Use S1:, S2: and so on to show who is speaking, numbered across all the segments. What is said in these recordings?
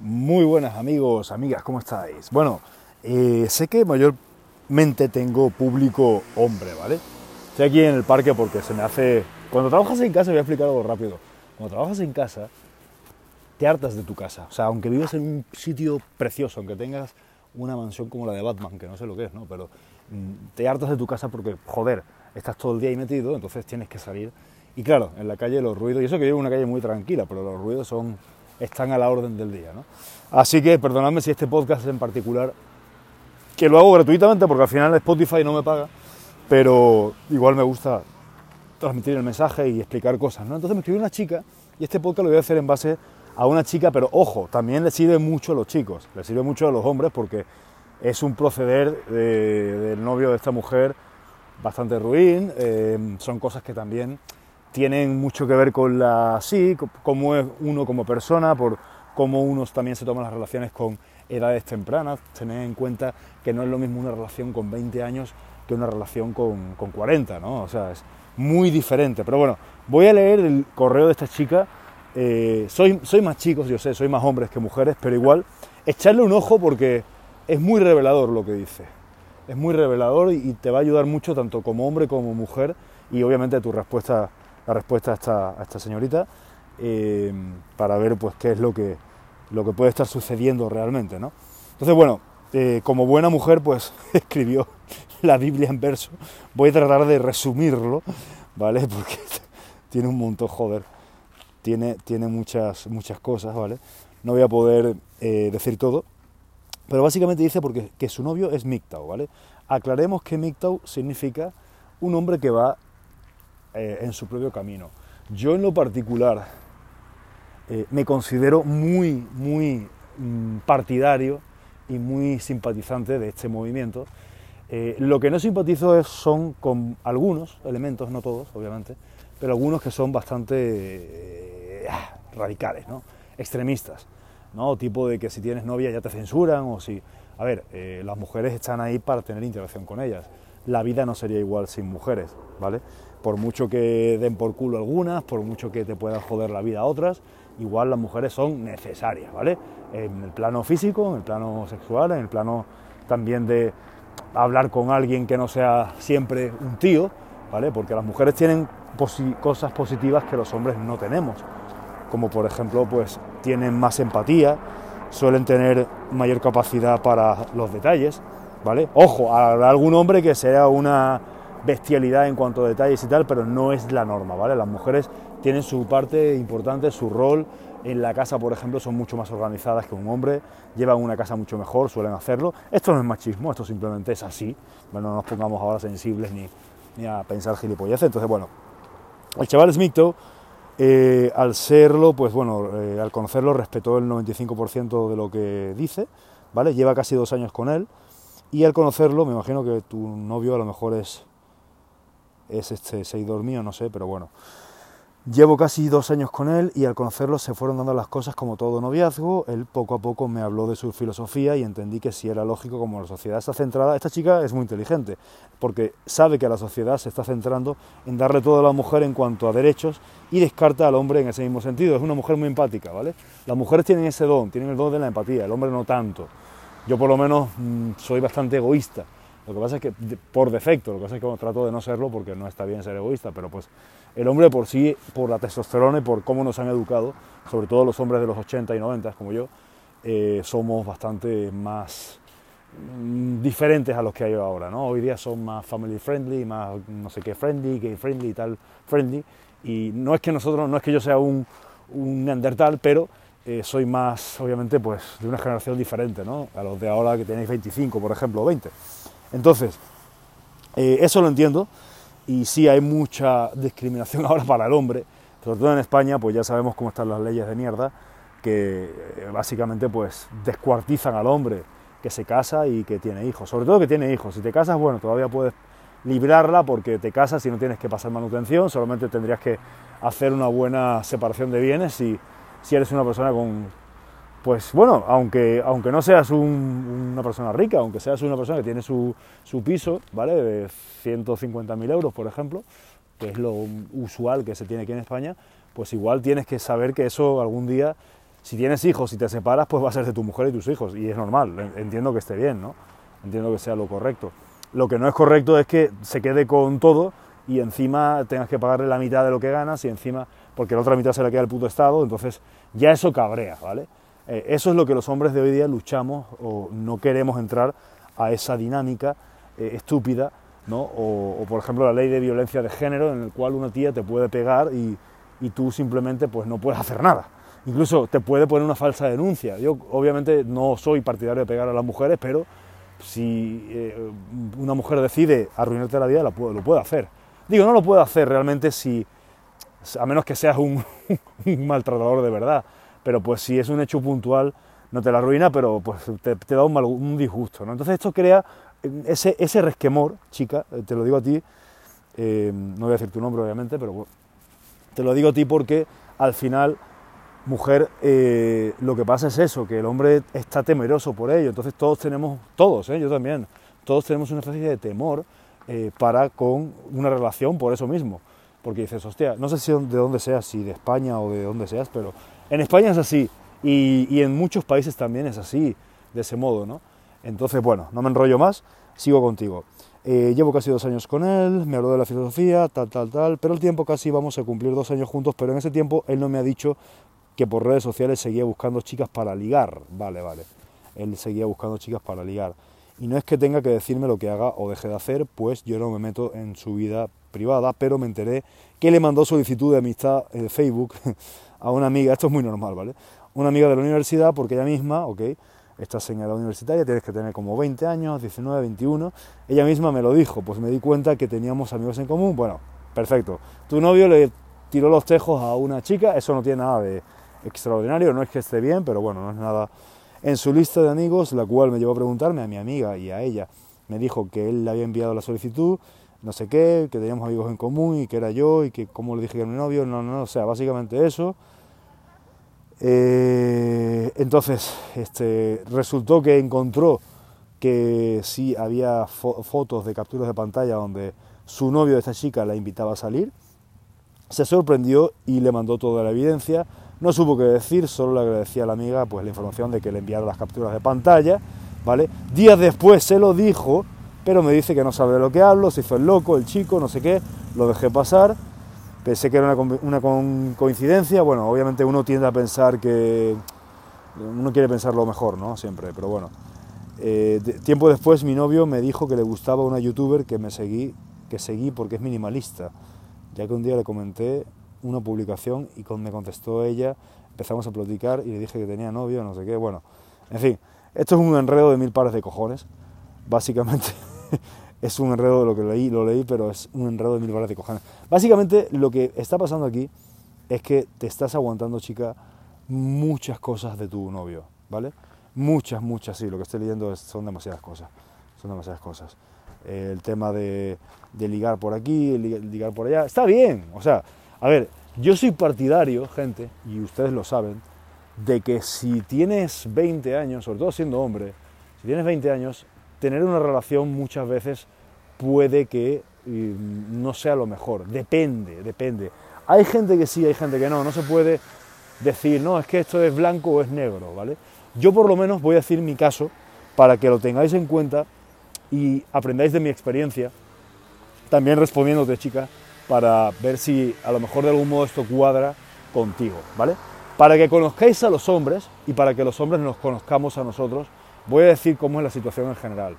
S1: Muy buenas amigos, amigas, ¿cómo estáis? Bueno, eh, sé que mayormente tengo público hombre, ¿vale? Estoy aquí en el parque porque se me hace... Cuando trabajas en casa, voy a explicar algo rápido. Cuando trabajas en casa, te hartas de tu casa. O sea, aunque vivas en un sitio precioso, aunque tengas una mansión como la de Batman, que no sé lo que es, ¿no? Pero mm, te hartas de tu casa porque, joder, estás todo el día ahí metido, entonces tienes que salir. Y claro, en la calle los ruidos, y eso que vivo en una calle muy tranquila, pero los ruidos son están a la orden del día. ¿no? Así que perdonadme si este podcast en particular, que lo hago gratuitamente porque al final Spotify no me paga, pero igual me gusta transmitir el mensaje y explicar cosas. ¿no? Entonces me escribió una chica y este podcast lo voy a hacer en base a una chica, pero ojo, también le sirve mucho a los chicos, le sirve mucho a los hombres porque es un proceder del novio de esta mujer bastante ruin, eh, son cosas que también tienen mucho que ver con la sí, cómo es uno como persona, por cómo uno también se toman las relaciones con edades tempranas, tener en cuenta que no es lo mismo una relación con 20 años que una relación con, con 40, ¿no? O sea, es muy diferente. Pero bueno, voy a leer el correo de esta chica. Eh, soy, soy más chicos, yo sé, soy más hombres que mujeres, pero igual echarle un ojo porque es muy revelador lo que dice. Es muy revelador y te va a ayudar mucho tanto como hombre como mujer y obviamente tu respuesta la respuesta a esta, señorita eh, para ver pues qué es lo que, lo que puede estar sucediendo realmente. ¿no? Entonces, bueno, eh, como buena mujer, pues escribió la Biblia en verso. Voy a tratar de resumirlo, ¿vale? Porque tiene un montón, joder, tiene, tiene muchas, muchas cosas, ¿vale? No voy a poder eh, decir todo, pero básicamente dice porque que su novio es Mictau, ¿vale? Aclaremos que Mictau significa un hombre que va eh, en su propio camino. Yo en lo particular eh, me considero muy, muy mm, partidario y muy simpatizante de este movimiento. Eh, lo que no simpatizo es, son con algunos elementos, no todos, obviamente, pero algunos que son bastante ah, radicales, ¿no? extremistas, ¿no? tipo de que si tienes novia ya te censuran o si... A ver, las mujeres están ahí para tener interacción con ellas. La vida no sería igual sin mujeres, ¿vale? Por mucho que den por culo algunas, por mucho que te puedan joder la vida a otras, igual las mujeres son necesarias, ¿vale? En el plano físico, en el plano sexual, en el plano también de hablar con alguien que no sea siempre un tío, ¿vale? Porque las mujeres tienen cosas positivas que los hombres no tenemos, como por ejemplo, pues tienen más empatía, suelen tener mayor capacidad para los detalles, ¿vale? Ojo, habrá algún hombre que sea una bestialidad en cuanto a detalles y tal, pero no es la norma, ¿vale? Las mujeres tienen su parte importante, su rol. En la casa, por ejemplo, son mucho más organizadas que un hombre, llevan una casa mucho mejor, suelen hacerlo. Esto no es machismo, esto simplemente es así. Bueno, no nos pongamos ahora sensibles ni, a pensar gilipolleces. Entonces, bueno, el chaval Smithto, eh, al serlo, pues bueno, eh, al conocerlo, respetó el 95% de lo que dice, ¿vale? Lleva casi dos años con él. Y al conocerlo, me imagino que tu novio a lo mejor es es este seguidor mío, no sé, pero bueno. Llevo casi dos años con él y al conocerlo se fueron dando las cosas como todo noviazgo. Él poco a poco me habló de su filosofía y entendí que si era lógico, como la sociedad está centrada, esta chica es muy inteligente, porque sabe que la sociedad se está centrando en darle todo a la mujer en cuanto a derechos y descarta al hombre en ese mismo sentido. Es una mujer muy empática, ¿vale? Las mujeres tienen ese don, tienen el don de la empatía, el hombre no tanto. Yo por lo menos mm, soy bastante egoísta lo que pasa es que por defecto, lo que pasa es que trato de no serlo porque no está bien ser egoísta, pero pues el hombre por sí, por la testosterona y por cómo nos han educado, sobre todo los hombres de los 80 y 90 como yo, eh, somos bastante más mm, diferentes a los que hay ahora, ¿no? Hoy día son más family friendly, más no sé qué friendly, gay friendly y tal friendly, y no es que nosotros, no es que yo sea un, un neandertal, pero eh, soy más, obviamente, pues de una generación diferente, ¿no? A los de ahora que tenéis 25, por ejemplo, o 20. Entonces, eh, eso lo entiendo. Y sí hay mucha discriminación ahora para el hombre, sobre todo en España, pues ya sabemos cómo están las leyes de mierda, que eh, básicamente pues descuartizan al hombre que se casa y que tiene hijos, sobre todo que tiene hijos. Si te casas, bueno, todavía puedes librarla porque te casas y no tienes que pasar manutención, solamente tendrías que hacer una buena separación de bienes si, si eres una persona con, pues bueno, aunque, aunque no seas una persona rica, aunque seas una persona que tiene su, piso, ¿vale? De 150.000 euros, por ejemplo, que es lo usual que se tiene aquí en España, pues igual tienes que saber que eso algún día Si tienes hijos y te separas, pues va a ser de tu mujer y tus hijos, y es normal, entiendo que esté bien, ¿no? Entiendo que sea lo correcto. Lo que no es correcto es que se quede con todo y encima tengas que pagarle la mitad de lo que ganas y encima, porque la otra mitad se la queda el puto Estado, entonces ya eso cabrea, ¿vale? Eh, eso es lo que los hombres de hoy día luchamos o no queremos entrar a esa dinámica eh, estúpida, ¿no? O, por ejemplo la ley de violencia de género en el cual una tía te puede pegar y, tú simplemente pues no puedes hacer nada. Incluso te puede poner una falsa denuncia. Yo obviamente no soy partidario de pegar a las mujeres, pero si eh, una mujer decide arruinarte la vida, lo puede hacer. Digo, no lo puede hacer realmente si, a menos que seas un, maltratador de verdad, pero pues si es un hecho puntual, no te la arruina, pero pues te, da un, disgusto. ¿no? Entonces esto crea eh, ese, ese resquemor, chica, eh, te lo digo a ti, no voy a decir tu nombre obviamente, pero te lo digo a ti porque al final mujer, eh, lo que pasa es eso, que el hombre está temeroso por ello. Entonces todos tenemos, todos, ¿eh? yo también, todos tenemos una especie de temor para con una relación por eso mismo. Porque dices, hostia, no sé si de dónde seas, si de España o de dónde seas, pero en España es así. Y, y en muchos países también es así, de ese modo, ¿no? Entonces, bueno, no me enrollo más, sigo contigo. llevo casi dos años con él, me habló de la filosofía, tal, tal, tal, pero el tiempo casi vamos a cumplir dos años juntos, pero en ese tiempo él no me ha dicho que por redes sociales seguía buscando chicas para ligar. Vale, vale. Él seguía buscando chicas para ligar. Y no es que tenga que decirme lo que haga o deje de hacer, pues yo no me meto en su vida privada, pero me enteré que le mandó solicitud de amistad en Facebook a una amiga, esto es muy normal, ¿vale? Una amiga de la universidad, porque ella misma, ok, estás en la universitaria, tienes que tener como 20 años, 19, 21, ella misma me lo dijo, pues me di cuenta que teníamos amigos en común, bueno, perfecto. Tu novio le tiró los tejos a una chica, eso no tiene nada de, extraordinario, no es que esté bien, pero bueno, no es nada. En su lista de amigos, la cual me llevó a preguntarme a mi amiga y a ella, me dijo que él le había enviado la solicitud, no sé qué, que teníamos amigos en común y que era yo y que como le dije que era mi novio, no, no, o sea, básicamente eso. Eh, entonces, este, resultó que encontró que sí había fotos de capturas de pantalla donde su novio de esta chica la invitaba a salir. Se sorprendió y le mandó toda la evidencia. No supo qué decir, solo le agradecía a la amiga pues, la información de que le enviara las capturas de pantalla. ¿vale? Días después se lo dijo, pero me dice que no sabe de lo que hablo, se hizo el loco, el chico, no sé qué, lo dejé pasar. Pensé que era una, coincidencia. Bueno, obviamente uno tiende a pensar que. Uno quiere pensar lo mejor, ¿no? Siempre, pero bueno. Eh, tiempo después mi novio me dijo que le gustaba una youtuber que me seguí, que seguí porque es minimalista, ya que un día le comenté una publicación y me contestó ella, empezamos a platicar y le dije que tenía novio, no sé qué, bueno, en fin, esto es un enredo de mil pares de cojones, básicamente es un enredo de lo que leí, lo leí, pero es un enredo de mil pares de cojones. Básicamente lo que está pasando aquí es que te estás aguantando, chica, muchas cosas de tu novio, ¿vale? Muchas, muchas, sí, lo que estoy leyendo son demasiadas cosas, son demasiadas cosas. el tema de, de ligar por aquí, ligar por allá, está bien, o sea, a ver, yo soy partidario, gente, y ustedes lo saben, de que si tienes 20 años, sobre todo siendo hombre, si tienes 20 años, tener una relación muchas veces puede que mm, no sea lo mejor. Depende, depende. Hay gente que sí, hay gente que no. No se puede decir, no, es que esto es blanco o es negro, ¿vale? Yo por lo menos voy a decir mi caso para que lo tengáis en cuenta y aprendáis de mi experiencia, también respondiéndote, chica, para ver si a lo mejor de algún modo esto cuadra contigo, ¿vale? Para que conozcáis a los hombres y para que los hombres nos conozcamos a nosotros, voy a decir cómo es la situación en general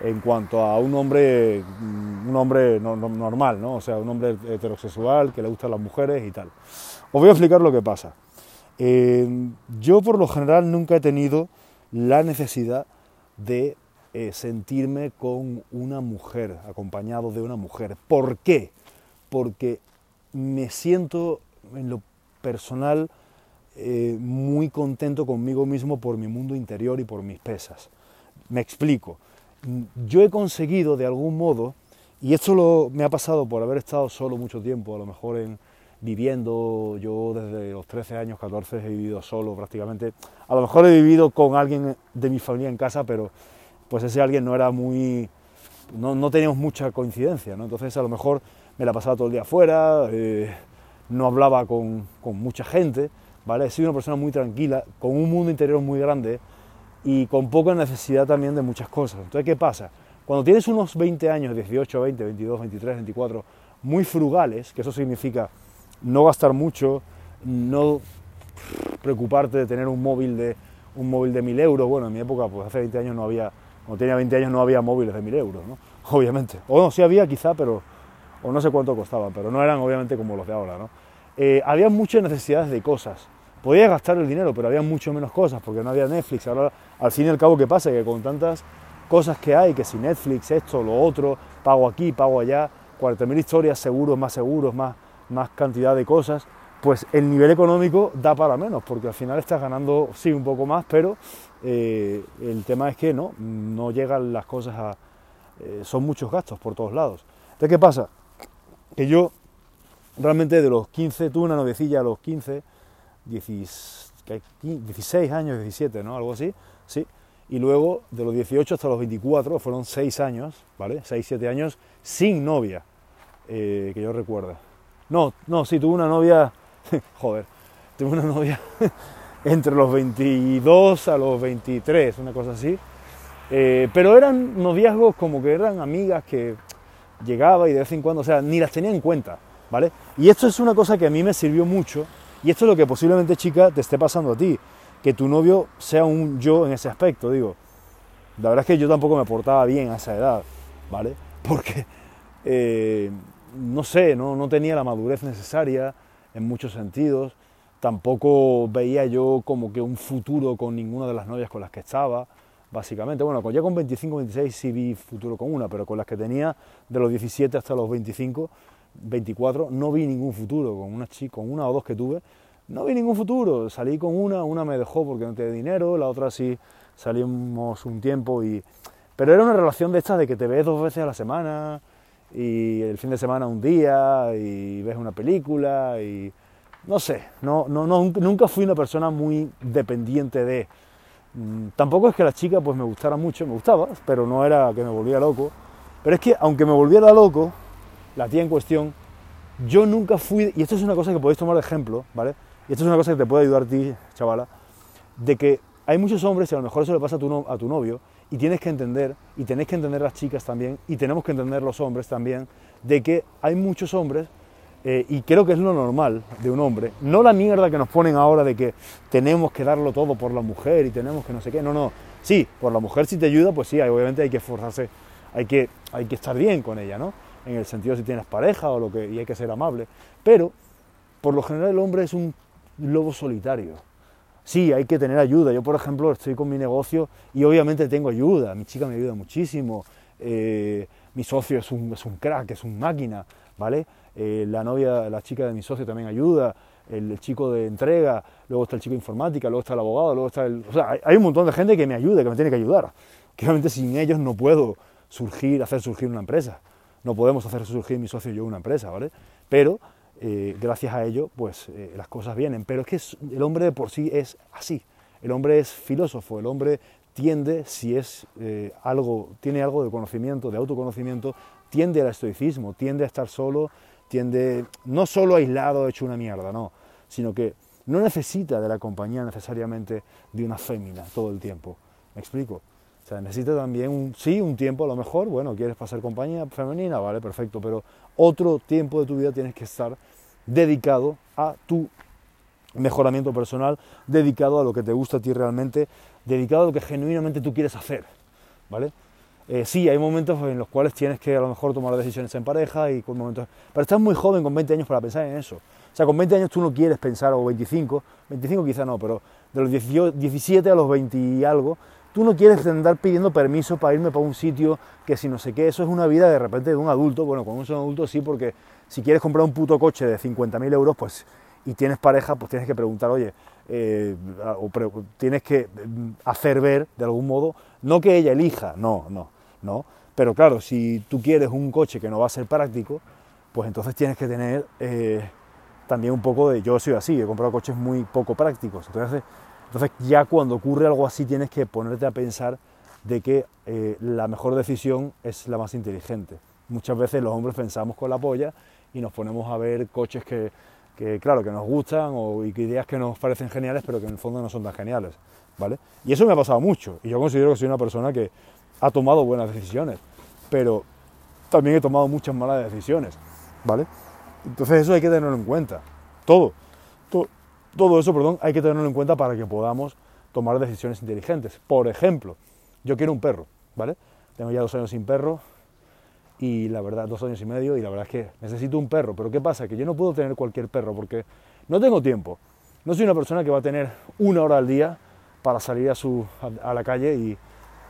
S1: en cuanto a un hombre, un hombre normal, ¿no? O sea, un hombre heterosexual que le gustan las mujeres y tal. Os voy a explicar lo que pasa. Yo por lo general nunca he tenido la necesidad de eh, sentirme con una mujer, acompañado de una mujer. ¿Por qué? porque me siento en lo personal eh, muy contento conmigo mismo por mi mundo interior y por mis pesas. Me explico. Yo he conseguido de algún modo, y esto lo, me ha pasado por haber estado solo mucho tiempo, a lo mejor en, viviendo, yo desde los 13 años, 14 he vivido solo prácticamente. A lo mejor he vivido con alguien de mi familia en casa, pero pues ese alguien no era muy, no, no teníamos mucha coincidencia, ¿no? Entonces a lo mejor me la pasaba todo el día afuera, eh, no hablaba con, mucha gente, ¿vale? Una persona muy tranquila, con un mundo interior muy grande y con poca necesidad también de muchas cosas. Entonces, ¿qué pasa? Cuando tienes unos 20 años, 18, 20, 22, 23, 24, muy frugales, que eso significa no gastar mucho, no preocuparte de tener un móvil de un móvil de 1000 euros. Bueno, en mi época, pues hace 20 años no había, cuando tenía 20 años no había móviles de 1000 euros, ¿no? Obviamente. O no, sí había quizá, pero, o no sé cuánto costaban, pero no eran obviamente como los de ahora, ¿no? Eh, había muchas necesidades de cosas. Podías gastar el dinero, pero había mucho menos cosas, porque no había Netflix. Ahora, al fin y al cabo, ¿qué pasa? Que con tantas cosas que hay, que si Netflix, esto, lo otro, pago aquí, pago allá, 40.000 historias, seguros, más seguros, más, más cantidad de cosas, pues el nivel económico da para menos, porque al final estás ganando, sí, un poco más, pero eh, el tema es que no, no llegan las cosas a... Eh, son muchos gastos por todos lados. Entonces, ¿qué pasa? Que yo realmente de los 15, tuve una noviecilla a los 15, 16 años, 17, ¿no? Algo así, sí. Y luego de los 18 hasta los 24, fueron 6 años, ¿vale? 6, 7 años sin novia, eh, que yo recuerdo. No, no, sí, tuve una novia joder, tuve una novia entre los 22 a los 23, una cosa así. Eh, pero eran noviazgos como que eran amigas que llegaba y de vez en cuando, o sea, ni las tenía en cuenta, ¿vale? Y esto es una cosa que a mí me sirvió mucho y esto es lo que posiblemente, chica, te esté pasando a ti, que tu novio sea un yo en ese aspecto, digo. La verdad es que yo tampoco me portaba bien a esa edad, ¿vale? Porque, eh, no sé, no, no tenía la madurez necesaria, en muchos sentidos. Tampoco veía yo como que un futuro con ninguna de las novias con las que estaba, básicamente. Bueno, ya con 25, 26 sí vi futuro con una, pero con las que tenía de los 17 hasta los 25, 24, no vi ningún futuro. Con una, con una o dos que tuve, no vi ningún futuro. Salí con una, una me dejó porque no tenía dinero, la otra sí salimos un tiempo y... Pero era una relación de estas de que te ves dos veces a la semana, y el fin de semana un día y ves una película y no sé, no, no, nunca fui una persona muy dependiente de... Mm, tampoco es que la chica pues me gustara mucho, me gustaba, pero no era que me volviera loco. Pero es que aunque me volviera loco, la tía en cuestión, yo nunca fui, y esto es una cosa que podéis tomar de ejemplo, ¿vale? Y esto es una cosa que te puede ayudar a ti, chavala, de que hay muchos hombres, y a lo mejor eso le pasa a tu, a tu novio, y tienes que entender, y tenéis que entender las chicas también, y tenemos que entender los hombres también, de que hay muchos hombres, eh, y creo que es lo normal de un hombre, no la mierda que nos ponen ahora de que tenemos que darlo todo por la mujer y tenemos que no sé qué, no, no, sí, por la mujer si te ayuda, pues sí, obviamente hay que esforzarse, hay que, hay que estar bien con ella, ¿no? En el sentido si tienes pareja o lo que, y hay que ser amable, pero por lo general el hombre es un lobo solitario, Sí, hay que tener ayuda. Yo, por ejemplo, estoy con mi negocio y obviamente tengo ayuda. Mi chica me ayuda muchísimo. Eh, mi socio es un, es un, crack, es un máquina, ¿vale? Eh, la novia, la chica de mi socio también ayuda. El, chico de entrega, luego está el chico de informática, luego está el abogado, luego está el... O sea, hay, un montón de gente que me ayuda, que me tiene que ayudar. Que obviamente sin ellos no puedo surgir, hacer surgir una empresa. No podemos hacer surgir mi socio y yo una empresa, ¿vale? Pero eh, gracias a ello, pues eh, las cosas vienen. Pero es que el hombre de por sí es así. El hombre es filósofo, el hombre tiende, si es eh, algo, tiene algo de conocimiento, de autoconocimiento, tiende al estoicismo, tiende a estar solo, tiende no solo aislado, hecho una mierda, no, sino que no necesita de la compañía necesariamente de una fémina todo el tiempo. ¿Me explico? O necesita también, un, sí, un tiempo a lo mejor, bueno, quieres pasar compañía femenina, vale, perfecto, pero otro tiempo de tu vida tienes que estar dedicado a tu mejoramiento personal, dedicado a lo que te gusta a ti realmente, dedicado a lo que genuinamente tú quieres hacer, ¿vale? Eh, sí, hay momentos en los cuales tienes que a lo mejor tomar decisiones en pareja y con momentos... Pero estás muy joven con 20 años para pensar en eso. O sea, con 20 años tú no quieres pensar, o 25, 25 quizá no, pero de los 17 a los 20 y algo, Tú no quieres andar pidiendo permiso para irme para un sitio que si no sé qué, eso es una vida de repente de un adulto. Bueno, cuando uno un adulto sí, porque si quieres comprar un puto coche de 50.000 euros, pues y tienes pareja, pues tienes que preguntar, oye, eh, o tienes que mm, hacer ver de algún modo, no que ella elija, no, no, no. Pero claro, si tú quieres un coche que no va a ser práctico, pues entonces tienes que tener eh, también un poco de, yo soy así, he comprado coches muy poco prácticos, entonces entonces ya cuando ocurre algo así tienes que ponerte a pensar de que eh, la mejor decisión es la más inteligente. Muchas veces los hombres pensamos con la polla y nos ponemos a ver coches que, claro, que nos gustan o ideas que nos parecen geniales, pero que en el fondo no son tan geniales, ¿vale? Y eso me ha pasado mucho, y yo considero que soy una persona que ha tomado buenas decisiones, pero también he tomado muchas malas decisiones, ¿vale? Entonces eso hay que tenerlo en cuenta, todo, todo eso, perdón, hay que tenerlo en cuenta para que podamos tomar decisiones inteligentes. Por ejemplo, yo quiero un perro, ¿vale? Tengo ya dos años sin perro, y la verdad, dos años y medio, y la verdad es que necesito un perro. Pero ¿qué pasa? Que yo no puedo tener cualquier perro porque no tengo tiempo. No soy una persona que va a tener una hora al día para salir a, su, a, la calle y,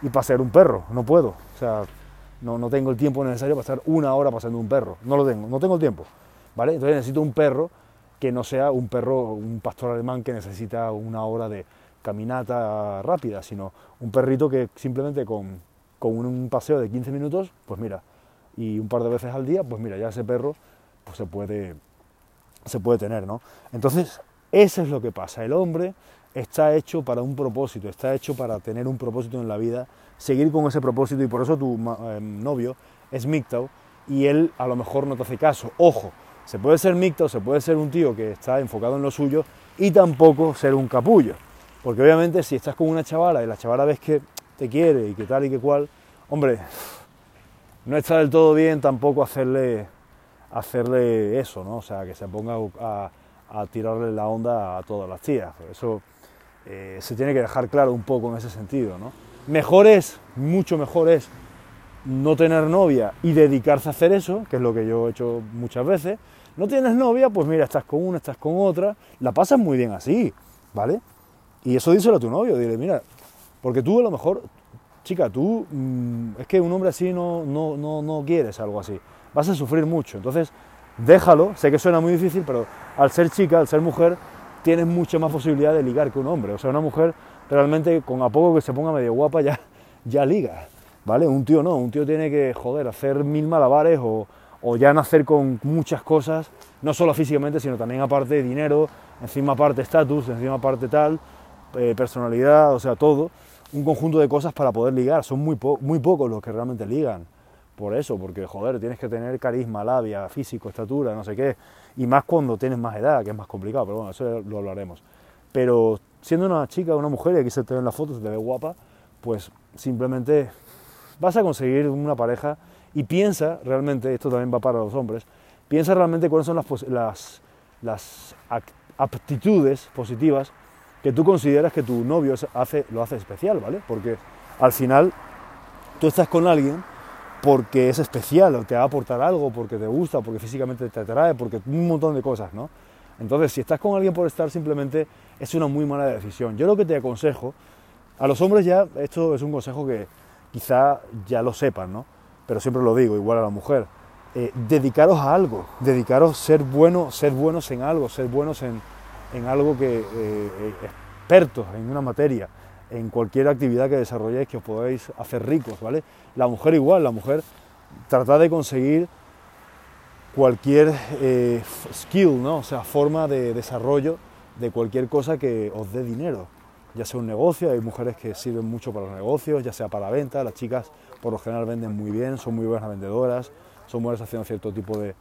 S1: y, pasear un perro. No puedo. O sea, no, no tengo el tiempo necesario para estar una hora paseando un perro. No lo tengo, no tengo tiempo. ¿Vale? Entonces necesito un perro que no sea un perro, un pastor alemán que necesita una hora de caminata rápida, sino un perrito que simplemente con, con un paseo de 15 minutos, pues mira, y un par de veces al día, pues mira, ya ese perro pues se, puede, se puede tener, ¿no? Entonces, eso es lo que pasa. El hombre está hecho para un propósito, está hecho para tener un propósito en la vida, seguir con ese propósito y por eso tu eh, novio es MGTOW y él a lo mejor no te hace caso. Ojo, se puede ser MGTOW, se puede ser un tío que está enfocado en lo suyo y tampoco ser un capullo. Porque obviamente si estás con una chavala y la chavala ves que te quiere y que tal y que cual, hombre, no está del todo bien tampoco hacerle, hacerle eso, ¿no? O sea, que se ponga a, tirarle la onda a todas las tías. Eso eh, se tiene que dejar claro un poco en ese sentido, ¿no? Mejor es, mucho mejor es no tener novia y dedicarse a hacer eso, que es lo que yo he hecho muchas veces. No tienes novia, pues mira, estás con una, estás con otra, la pasas muy bien así, ¿vale? Y eso díselo a tu novio, dile, mira, porque tú a lo mejor chica, tú mm, es que un hombre así no, no, no, no quieres algo así, vas a sufrir mucho. Entonces, déjalo, sé que suena muy difícil, pero al ser chica, al ser mujer, tienes mucha más posibilidad de ligar que un hombre. O sea, una mujer realmente con a poco que se ponga medio guapa ya, ya liga, ¿vale? Un tío no, un tío tiene que, joder, hacer mil malabares o, o ya nacer con muchas cosas, no solo físicamente, sino también aparte dinero, encima aparte estatus, encima aparte tal, eh, personalidad, o sea, todo un conjunto de cosas para poder ligar. Son muy, muy pocos los que realmente ligan. Por eso, porque joder, tienes que tener carisma, labia, físico, estatura, no sé qué. Y más cuando tienes más edad, que es más complicado, pero bueno, eso lo hablaremos. Pero siendo una chica, una mujer, y aquí se te ve en la se te ve guapa, pues simplemente vas a conseguir una pareja y piensa realmente, esto también va para los hombres, piensa realmente cuáles son las, aptitudes positivas que tú consideras que tu novio hace, lo hace especial, ¿vale? Porque al final tú estás con alguien porque es especial o te va a aportar algo, porque te gusta, porque físicamente te atrae, porque un montón de cosas, ¿no? Entonces, si estás con alguien por estar, simplemente es una muy mala decisión. Yo lo que te aconsejo, a los hombres ya, esto es un consejo que quizá ya lo sepan, ¿no? Pero siempre lo digo, igual a la mujer. Eh, dedicaros a algo, dedicaros ser buenos, ser buenos en algo, ser buenos en, en algo que, eh, eh, expertos en una materia, en cualquier actividad que desarrolléis que os podáis hacer ricos, ¿vale? La mujer igual, la mujer trata de conseguir cualquier skill, ¿no? O sea, forma de desarrollo de cualquier cosa que os dé dinero, ya sea un negocio, hay mujeres que sirven mucho para los negocios, ya sea para la venta, las chicas por lo general venden muy bien, son muy buenas vendedoras, son buenas haciendo cierto tipo de,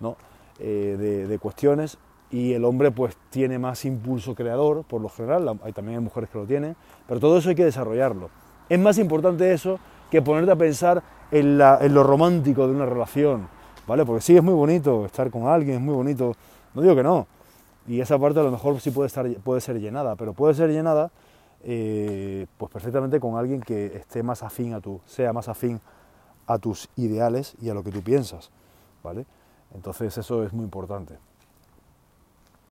S1: ¿no? de cuestiones y el hombre pues tiene más impulso creador, por lo general, hay también hay mujeres que lo tienen, pero todo eso hay que desarrollarlo. Es más importante eso que ponerte a pensar en, lo romántico de una relación, ¿vale? Porque sí es muy bonito estar con alguien, es muy bonito, no digo que no, y esa parte a lo mejor sí puede, estar, puede ser llenada, pero puede ser llenada eh, pues perfectamente con alguien que esté más afín a tu, sea más afín a tus ideales y a lo que tú piensas, ¿vale? Entonces eso es muy importante.